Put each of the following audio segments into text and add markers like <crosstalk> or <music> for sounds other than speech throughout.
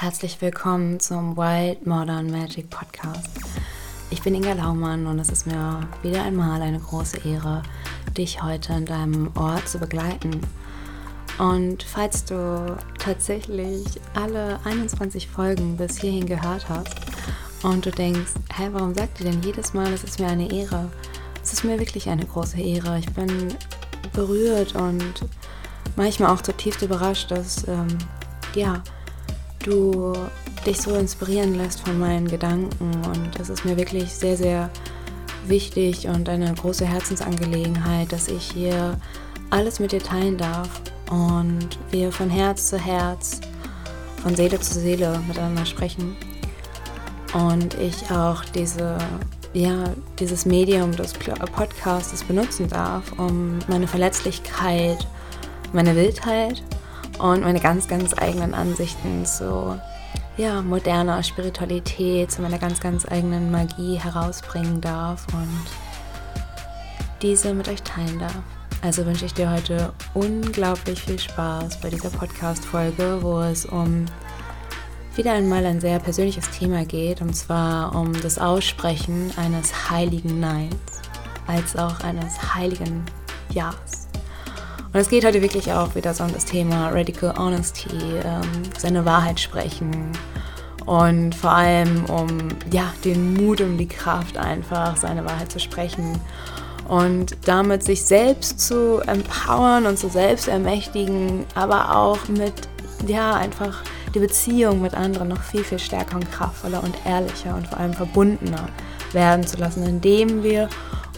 herzlich willkommen zum Wild Modern Magic Podcast. Ich bin Inga Laumann und es ist mir wieder einmal eine große Ehre, dich heute in deinem Ort zu begleiten. Und falls du tatsächlich alle 21 Folgen bis hierhin gehört hast und du denkst, hä, warum sagt ihr denn jedes Mal, es ist mir eine Ehre? Es ist mir wirklich eine große Ehre. Ich bin berührt und manchmal auch zutiefst überrascht, dass ähm, ja, du dich so inspirieren lässt von meinen Gedanken. Und es ist mir wirklich sehr, sehr wichtig und eine große Herzensangelegenheit, dass ich hier alles mit dir teilen darf und wir von Herz zu Herz, von Seele zu Seele miteinander sprechen. Und ich auch diese, ja, dieses Medium des Podcasts benutzen darf, um meine Verletzlichkeit, meine Wildheit und meine ganz, ganz eigenen Ansichten zu ja, moderner Spiritualität, zu meiner ganz, ganz eigenen Magie herausbringen darf und diese mit euch teilen darf. Also wünsche ich dir heute unglaublich viel Spaß bei dieser Podcast-Folge, wo es um wieder einmal ein sehr persönliches Thema geht, und zwar um das Aussprechen eines heiligen Neins als auch eines heiligen Ja's. Und es geht heute wirklich auch wieder so um das Thema Radical Honesty, ähm, seine Wahrheit sprechen und vor allem um ja, den Mut und die Kraft einfach, seine Wahrheit zu sprechen und damit sich selbst zu empowern und zu selbst ermächtigen, aber auch mit ja, einfach die Beziehung mit anderen noch viel, viel stärker und kraftvoller und ehrlicher und vor allem verbundener werden zu lassen, indem wir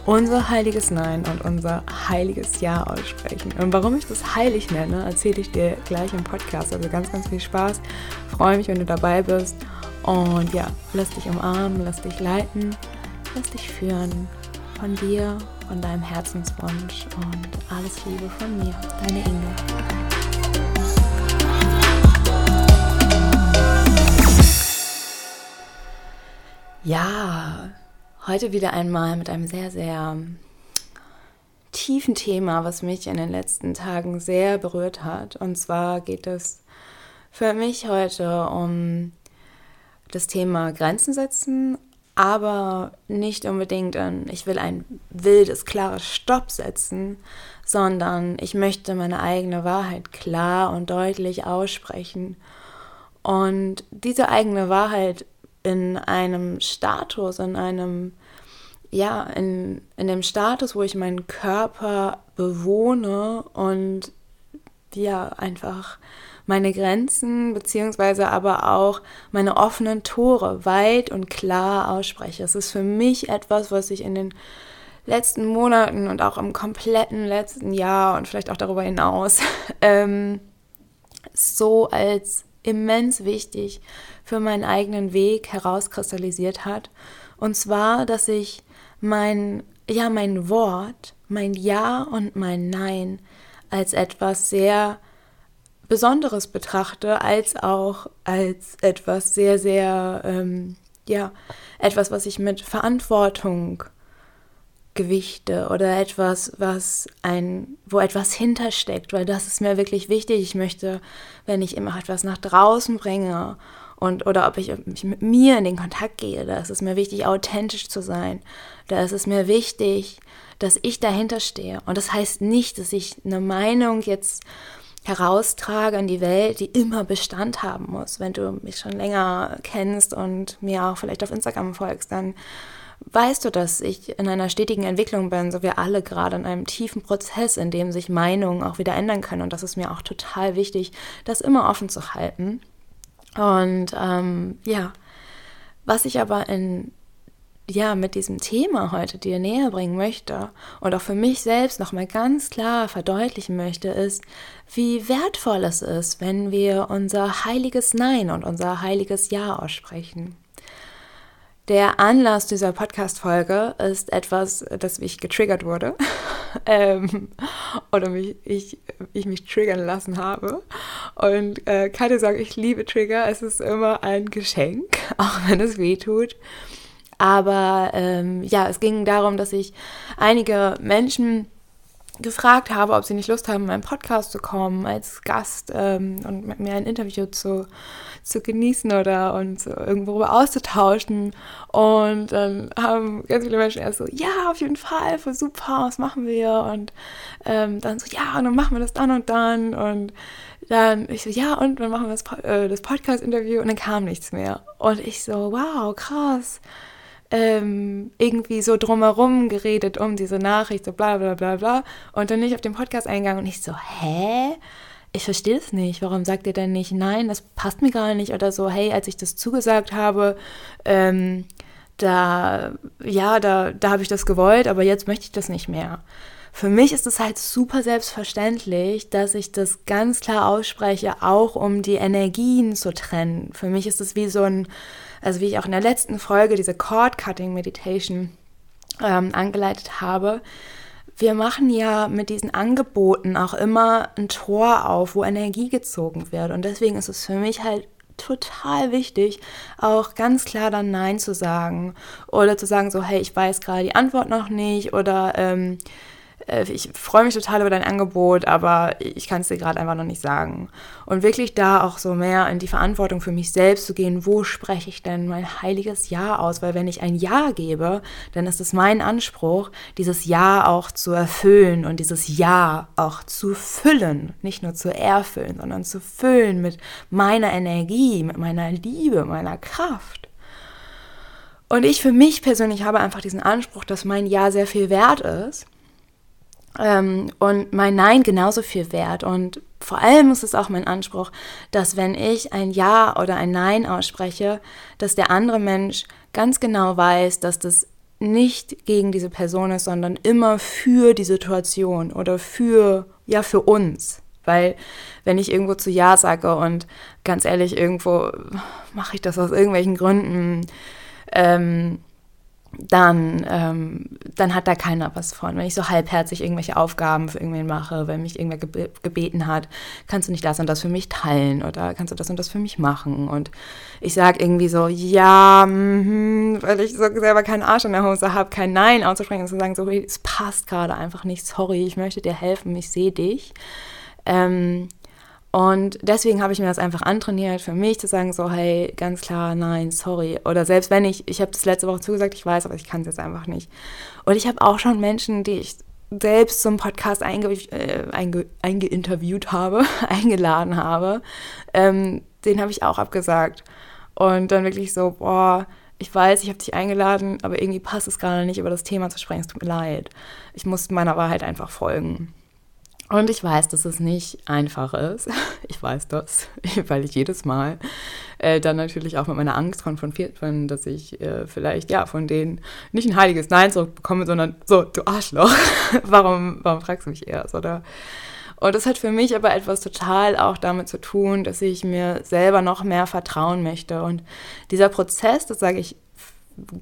unser heiliges Nein und unser heiliges Ja aussprechen. Und warum ich das heilig nenne, erzähle ich dir gleich im Podcast. Also ganz, ganz viel Spaß. Freue mich, wenn du dabei bist. Und ja, lass dich umarmen, lass dich leiten, lass dich führen von dir, von deinem Herzenswunsch und alles Liebe von mir, deine Inge. Ja, Heute wieder einmal mit einem sehr, sehr tiefen Thema, was mich in den letzten Tagen sehr berührt hat. Und zwar geht es für mich heute um das Thema Grenzen setzen, aber nicht unbedingt an, ich will ein wildes, klares Stopp setzen, sondern ich möchte meine eigene Wahrheit klar und deutlich aussprechen. Und diese eigene Wahrheit in einem Status, in einem, ja, in, in dem Status, wo ich meinen Körper bewohne und ja, einfach meine Grenzen beziehungsweise aber auch meine offenen Tore weit und klar ausspreche. Es ist für mich etwas, was ich in den letzten Monaten und auch im kompletten letzten Jahr und vielleicht auch darüber hinaus <laughs> ähm, so als immens wichtig für meinen eigenen Weg herauskristallisiert hat. Und zwar, dass ich mein, ja, mein Wort, mein Ja und mein Nein als etwas sehr Besonderes betrachte, als auch als etwas sehr, sehr, ähm, ja, etwas, was ich mit Verantwortung gewichte oder etwas, was ein, wo etwas hintersteckt, weil das ist mir wirklich wichtig. Ich möchte, wenn ich immer etwas nach draußen bringe und oder ob ich, ich mit mir in den Kontakt gehe, da ist es mir wichtig, authentisch zu sein. Da ist es mir wichtig, dass ich dahinter stehe. Und das heißt nicht, dass ich eine Meinung jetzt heraustrage in die Welt, die immer Bestand haben muss. Wenn du mich schon länger kennst und mir auch vielleicht auf Instagram folgst, dann weißt du, dass ich in einer stetigen Entwicklung bin, so wir alle gerade in einem tiefen Prozess, in dem sich Meinungen auch wieder ändern können. Und das ist mir auch total wichtig, das immer offen zu halten. Und ähm, ja, was ich aber in ja, mit diesem Thema heute dir näher bringen möchte und auch für mich selbst nochmal ganz klar verdeutlichen möchte, ist, wie wertvoll es ist, wenn wir unser heiliges Nein und unser heiliges Ja aussprechen. Der Anlass dieser Podcast-Folge ist etwas, das mich getriggert wurde <laughs> ähm, oder mich, ich, ich mich triggern lassen habe. Und äh, keine Sorge, ich liebe Trigger. Es ist immer ein Geschenk, <laughs> auch wenn es weh tut. Aber ähm, ja, es ging darum, dass ich einige Menschen gefragt habe, ob sie nicht Lust haben, in meinen Podcast zu kommen als Gast ähm, und mit mir ein Interview zu, zu genießen oder uns irgendwo auszutauschen. Und dann haben ganz viele Menschen erst so, ja, auf jeden Fall, voll super, was machen wir? Und ähm, dann so, ja, und dann machen wir das dann und dann. Und dann ich so, ja, und dann machen wir das, äh, das Podcast-Interview und dann kam nichts mehr. Und ich so, wow, krass ähm, irgendwie so drumherum geredet um diese Nachricht, so bla bla bla bla. Und dann nicht auf den Podcast eingegangen und ich so, hä? Ich verstehe es nicht. Warum sagt ihr denn nicht, nein, das passt mir gar nicht? Oder so, hey, als ich das zugesagt habe, ähm, da, ja, da, da habe ich das gewollt, aber jetzt möchte ich das nicht mehr. Für mich ist es halt super selbstverständlich, dass ich das ganz klar ausspreche, auch um die Energien zu trennen. Für mich ist es wie so ein, also wie ich auch in der letzten Folge diese Cord Cutting Meditation ähm, angeleitet habe, wir machen ja mit diesen Angeboten auch immer ein Tor auf, wo Energie gezogen wird. Und deswegen ist es für mich halt total wichtig, auch ganz klar dann Nein zu sagen. Oder zu sagen so, hey, ich weiß gerade die Antwort noch nicht. Oder ähm, äh, ich freue mich total über dein Angebot, aber ich kann es dir gerade einfach noch nicht sagen. Und wirklich da auch so mehr in die Verantwortung für mich selbst zu gehen, wo spreche ich denn mein heiliges Ja aus? Weil wenn ich ein Ja gebe, dann ist es mein Anspruch, dieses Ja auch zu erfüllen und dieses Ja auch zu füllen. Nicht nur zu erfüllen, sondern zu füllen mit meiner Energie, mit meiner Liebe, meiner Kraft. Und ich für mich persönlich habe einfach diesen Anspruch, dass mein Ja sehr viel wert ist ähm, und mein Nein genauso viel wert. Und vor allem ist es auch mein Anspruch, dass wenn ich ein Ja oder ein Nein ausspreche, dass der andere Mensch ganz genau weiß, dass das nicht gegen diese Person ist, sondern immer für die Situation oder für, ja, für uns. Weil wenn ich irgendwo zu Ja sage und ganz ehrlich, irgendwo mache ich das aus irgendwelchen Gründen, ähm, dann, ähm, dann hat da keiner was von. Wenn ich so halbherzig irgendwelche Aufgaben für irgendwen mache, wenn mich irgendwer gebe gebeten hat, kannst du nicht das und das für mich teilen oder kannst du das und das für mich machen? Und ich sage irgendwie so, ja, mm, weil ich so selber keinen Arsch in der Hose habe, kein Nein auszusprechen und zu sagen, so, es passt gerade einfach nicht, sorry, ich möchte dir helfen, ich sehe dich. Ähm, und deswegen habe ich mir das einfach antrainiert, für mich zu sagen, so, hey, ganz klar, nein, sorry. Oder selbst wenn ich, ich habe das letzte Woche zugesagt, ich weiß, aber ich kann es jetzt einfach nicht. Und ich habe auch schon Menschen, die ich selbst zum Podcast einge, äh, einge, eingeinterviewt habe, <laughs> eingeladen habe, ähm, den habe ich auch abgesagt. Und dann wirklich so, boah, ich weiß, ich habe dich eingeladen, aber irgendwie passt es gerade nicht, über das Thema zu sprechen. Es tut mir leid. Ich muss meiner Wahrheit einfach folgen. Und ich weiß, dass es nicht einfach ist. <laughs> Ich weiß das, <laughs> weil ich jedes Mal äh, dann natürlich auch mit meiner Angst konfrontiert bin, dass ich äh, vielleicht ja von denen nicht ein heiliges Nein zurückbekomme, sondern so, du Arschloch, <laughs> warum, warum fragst du mich erst, oder? Und das hat für mich aber etwas total auch damit zu tun, dass ich mir selber noch mehr vertrauen möchte. Und dieser Prozess, das sage ich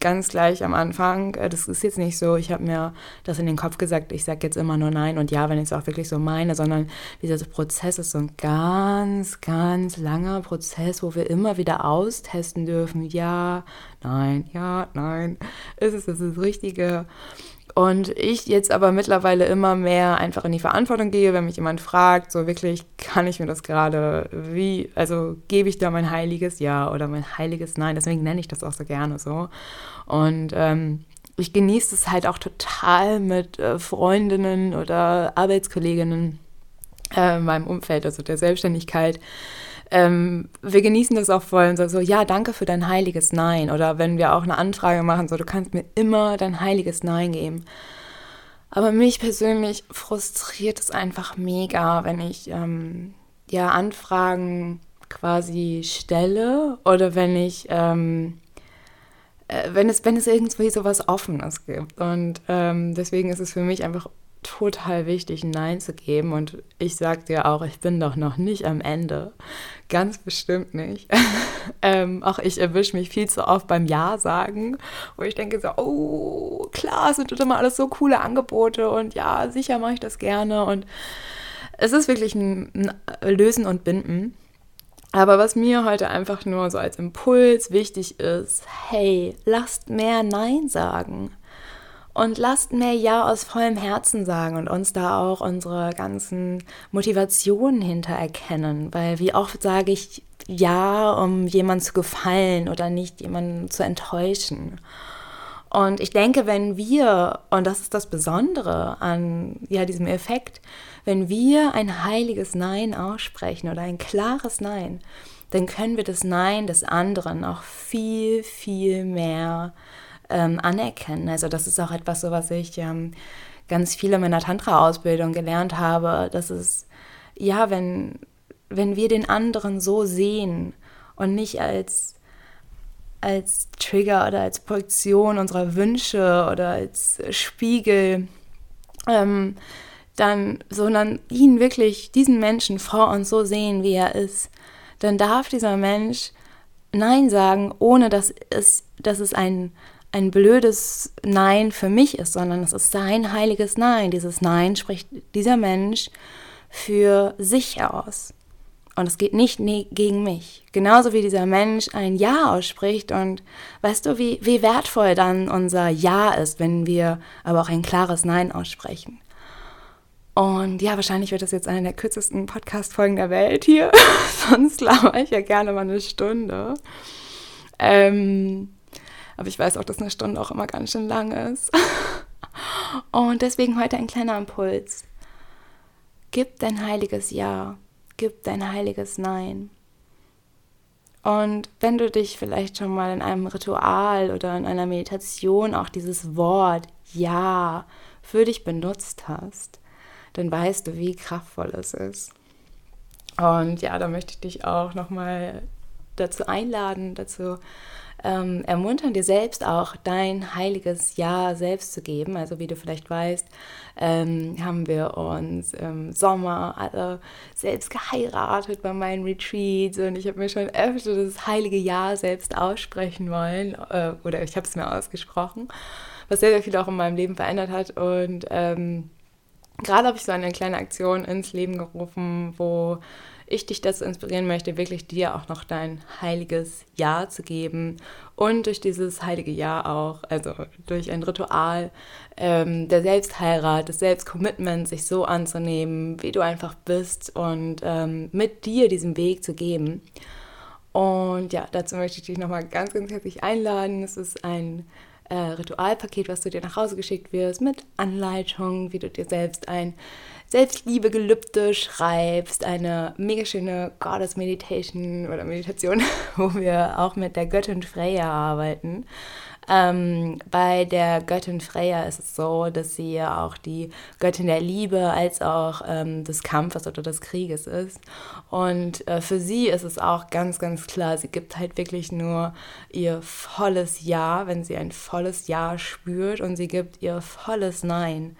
ganz gleich am Anfang, äh, das ist jetzt nicht so, ich habe mir das in den Kopf gesagt, ich sage jetzt immer nur Nein und Ja, wenn ich es auch wirklich so meine, sondern dieser Prozess ist so ein ganz, ganz langer Prozess, wo wir immer wieder austesten dürfen, ja, nein, ja, nein, ist es das, das Richtige? Und ich jetzt aber mittlerweile immer mehr einfach in die Verantwortung gehe, wenn mich jemand fragt, so wirklich, kann ich mir das gerade, wie, also gebe ich da mein heiliges Ja oder mein heiliges Nein, deswegen nenne ich das auch so gerne so. Und ähm, ich genieße es halt auch total mit äh, Freundinnen oder Arbeitskolleginnen äh, in meinem Umfeld, also der Selbstständigkeit, ähm, wir genießen das auch voll und sagen so, ja, danke für dein heiliges Nein. Oder wenn wir auch eine Anfrage machen, so, du kannst mir immer dein heiliges Nein geben. Aber mich persönlich frustriert es einfach mega, wenn ich ähm, ja Anfragen quasi stelle oder wenn ich ähm, äh, wenn es wenn es irgendwie so was Offenes gibt und ähm, deswegen ist es für mich einfach total wichtig, Nein zu geben. Und ich sage dir auch, ich bin doch noch nicht am Ende. Ganz bestimmt nicht. <laughs> ähm, auch ich erwische mich viel zu oft beim Ja sagen, wo ich denke so, oh, klar, es sind immer alles so coole Angebote und ja, sicher mache ich das gerne. Und es ist wirklich ein, ein Lösen und Binden. Aber was mir heute einfach nur so als Impuls wichtig ist, hey, lasst mehr Nein sagen. Und lasst mehr Ja aus vollem Herzen sagen und uns da auch unsere ganzen Motivationen hinter erkennen. Weil wie oft sage ich Ja, um jemandem zu gefallen oder nicht jemanden zu enttäuschen. Und ich denke, wenn wir, und das ist das Besondere an ja, diesem Effekt, wenn wir ein heiliges Nein aussprechen oder ein klares Nein, dann können wir das Nein des anderen auch viel, viel mehr ähm, anerkennen. Also das ist auch etwas, so was ich ähm, ganz viel in meiner Tantra-Ausbildung gelernt habe. Das ist, ja, wenn, wenn wir den anderen so sehen und nicht als als Trigger oder als Projektion unserer Wünsche oder als Spiegel, ähm, dann, sondern ihn wirklich, diesen Menschen vor uns so sehen, wie er ist, dann darf dieser Mensch Nein sagen, ohne dass es, dass es ein, ein blödes Nein für mich ist, sondern es ist sein heiliges Nein. Dieses Nein spricht dieser Mensch für sich aus. Und es geht nicht ne gegen mich. Genauso wie dieser Mensch ein Ja ausspricht. Und weißt du, wie, wie wertvoll dann unser Ja ist, wenn wir aber auch ein klares Nein aussprechen. Und ja, wahrscheinlich wird das jetzt eine der kürzesten Podcast-Folgen der Welt hier. <laughs> Sonst laber ich ja gerne mal eine Stunde. Ähm, aber ich weiß auch, dass eine Stunde auch immer ganz schön lang ist. <laughs> Und deswegen heute ein kleiner Impuls. Gib dein heiliges Ja gib dein heiliges Nein. Und wenn du dich vielleicht schon mal in einem Ritual oder in einer Meditation auch dieses Wort Ja für dich benutzt hast, dann weißt du, wie kraftvoll es ist. Und ja, da möchte ich dich auch nochmal dazu einladen, dazu ähm, ermuntern, dir selbst auch dein heiliges Ja selbst zu geben. Also wie du vielleicht weißt, ähm, haben wir uns im Sommer alle selbst geheiratet bei meinen Retreats und ich habe mir schon öfter das heilige Ja selbst aussprechen wollen äh, oder ich habe es mir ausgesprochen, was sehr, sehr viel auch in meinem Leben verändert hat und ähm, gerade habe ich so eine kleine Aktion ins Leben gerufen, wo ich dich dazu inspirieren möchte, wirklich dir auch noch dein heiliges Ja zu geben und durch dieses heilige Ja auch, also durch ein Ritual ähm, der Selbstheirat, des Selbstcommitments, sich so anzunehmen, wie du einfach bist und ähm, mit dir diesen Weg zu geben. Und ja, dazu möchte ich dich nochmal ganz, ganz herzlich einladen. Es ist ein äh, Ritualpaket, was du dir nach Hause geschickt wirst, mit Anleitung, wie du dir selbst ein Selbstliebe-Gelübde schreibst, eine mega schöne Goddess Meditation oder Meditation, <laughs> wo wir auch mit der Göttin Freya arbeiten. Ähm, bei der Göttin Freya ist es so, dass sie ja auch die Göttin der Liebe als auch ähm, des Kampfes oder des Krieges ist. Und äh, für sie ist es auch ganz, ganz klar, sie gibt halt wirklich nur ihr volles Ja, wenn sie ein volles Ja spürt und sie gibt ihr volles Nein,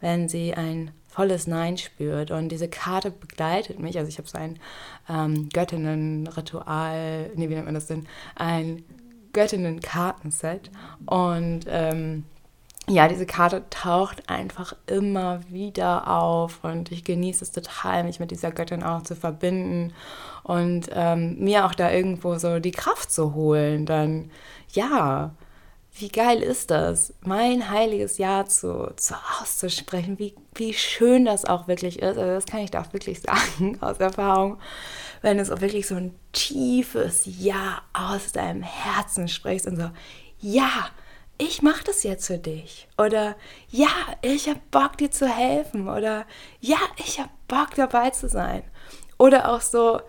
wenn sie ein volles Nein spürt. Und diese Karte begleitet mich. Also ich habe so ein ähm, Göttinnen-Ritual, nee, wie nennt man das denn? Ein Göttinnen-Kartenset. Und ähm, ja, diese Karte taucht einfach immer wieder auf und ich genieße es total, mich mit dieser Göttin auch zu verbinden und ähm, mir auch da irgendwo so die Kraft zu holen. Dann, ja, wie geil ist das, mein heiliges Ja zu, zu auszusprechen, wie, wie schön das auch wirklich ist. Also das kann ich da auch wirklich sagen <laughs> aus Erfahrung, wenn es auch wirklich so ein tiefes Ja aus deinem Herzen sprichst und so, ja, ich mache das jetzt für dich. Oder ja, ich habe Bock dir zu helfen. Oder ja, ich habe Bock dabei zu sein. Oder auch so,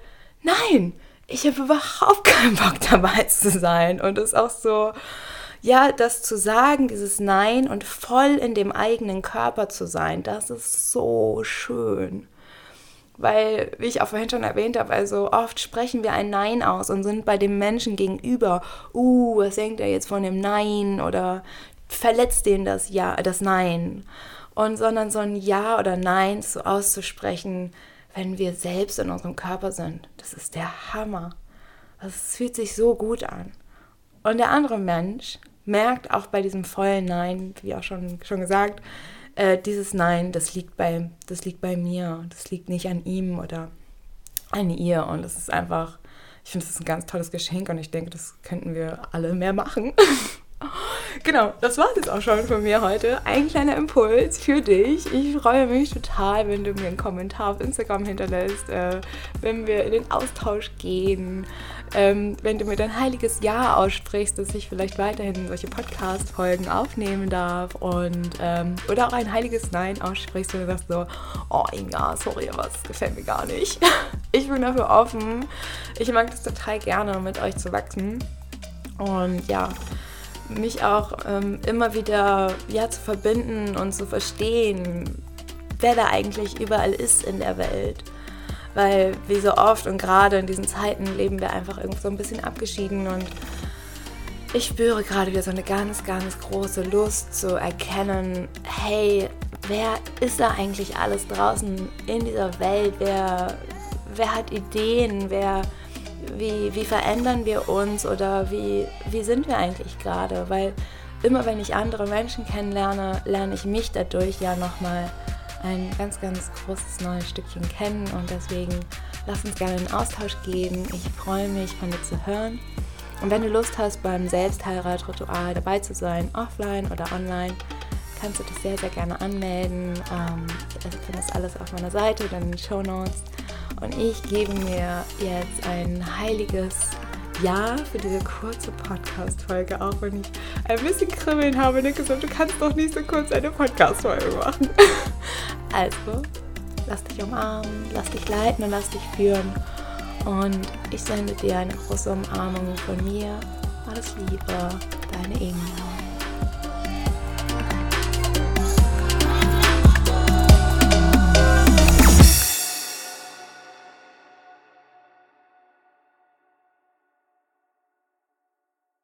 nein, ich habe überhaupt keinen Bock <laughs> dabei zu sein. Und es ist auch so, ja, das zu sagen, dieses Nein und voll in dem eigenen Körper zu sein, das ist so schön. Weil, wie ich auch vorhin schon erwähnt habe, also oft sprechen wir ein Nein aus und sind bei dem Menschen gegenüber, uh, was denkt er jetzt von dem Nein oder verletzt den das Ja, das Nein. Und sondern so ein Ja oder Nein so auszusprechen, wenn wir selbst in unserem Körper sind, das ist der Hammer. Das fühlt sich so gut an. Und der andere Mensch merkt auch bei diesem vollen Nein, wie auch schon, schon gesagt, äh, dieses Nein, das liegt, bei, das liegt bei mir, das liegt nicht an ihm oder an ihr. Und das ist einfach, ich finde, das ist ein ganz tolles Geschenk und ich denke, das könnten wir alle mehr machen. <laughs> genau, das war es jetzt auch schon von mir heute. Ein kleiner Impuls für dich. Ich freue mich total, wenn du mir einen Kommentar auf Instagram hinterlässt, äh, wenn wir in den Austausch gehen, ähm, wenn du mir dein heiliges Ja aussprichst, dass ich vielleicht weiterhin solche Podcast-Folgen aufnehmen darf und ähm, oder auch ein heiliges Nein aussprichst und du sagst so, oh Inga, sorry, aber es gefällt mir gar nicht. <laughs> Ich bin dafür offen. Ich mag das total gerne, mit euch zu wachsen. Und ja, mich auch ähm, immer wieder ja, zu verbinden und zu verstehen, wer da eigentlich überall ist in der Welt. Weil wie so oft und gerade in diesen Zeiten leben wir einfach irgendwo so ein bisschen abgeschieden und ich spüre gerade wieder so eine ganz, ganz große Lust zu erkennen, hey, wer ist da eigentlich alles draußen in dieser Welt? Wer, wer hat Ideen? Wer, wie, wie verändern wir uns oder wie, wie sind wir eigentlich gerade? Weil immer wenn ich andere Menschen kennenlerne, lerne ich mich dadurch ja nochmal ein ganz, ganz großes neues Stückchen kennen und deswegen lass uns gerne in Austausch gehen. Ich freue mich, von dir zu hören. Und wenn du Lust hast, beim Selbstheirat-Ritual dabei zu sein, offline oder online, kannst du dich sehr, sehr gerne anmelden. Ähm, du findest alles auf meiner Seite oder in den Show Notes. Und ich gebe mir jetzt ein heiliges Ja für diese kurze Podcast-Folge, auch wenn ich ein bisschen Kribbeln habe. Nick gesagt, du kannst doch nicht so kurz eine Podcast-Folge machen. <laughs> also, lass dich umarmen, lass dich leiten und lass dich führen. Und ich sende dir eine große Umarmung von mir. Alles Liebe, deine Inga.